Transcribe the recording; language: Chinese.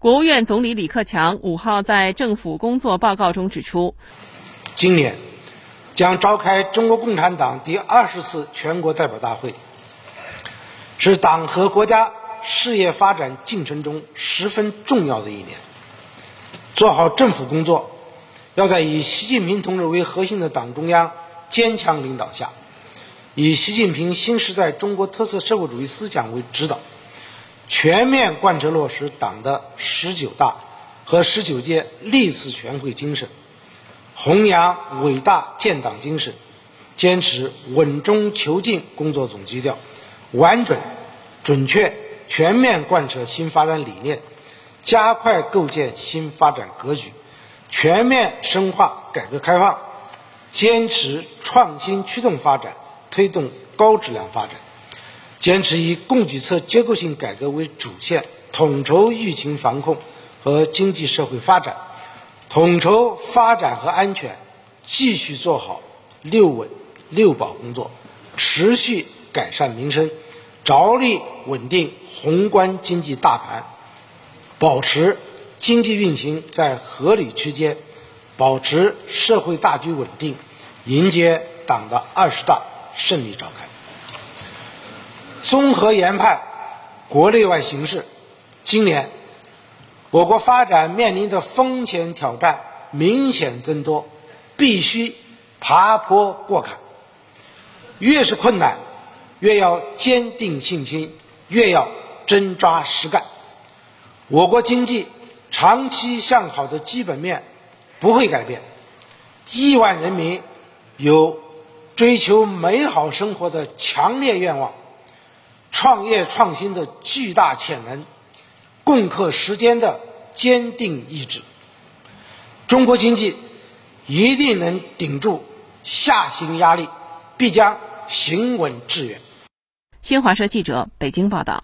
国务院总理李克强五号在政府工作报告中指出，今年将召开中国共产党第二十次全国代表大会，是党和国家事业发展进程中十分重要的一年。做好政府工作，要在以习近平同志为核心的党中央坚强领导下，以习近平新时代中国特色社会主义思想为指导。全面贯彻落实党的十九大和十九届历次全会精神，弘扬伟大建党精神，坚持稳中求进工作总基调，完整、准确、全面贯彻新发展理念，加快构建新发展格局，全面深化改革开放，坚持创新驱动发展，推动高质量发展。坚持以供给侧结构性改革为主线，统筹疫情防控和经济社会发展，统筹发展和安全，继续做好“六稳”“六保”工作，持续改善民生，着力稳定宏观经济大盘，保持经济运行在合理区间，保持社会大局稳定，迎接党的二十大胜利召开。综合研判国内外形势，今年我国发展面临的风险挑战明显增多，必须爬坡过坎。越是困难，越要坚定信心，越要真抓实干。我国经济长期向好的基本面不会改变，亿万人民有追求美好生活的强烈愿望。创业创新的巨大潜能，共克时间的坚定意志，中国经济一定能顶住下行压力，必将行稳致远。新华社记者北京报道。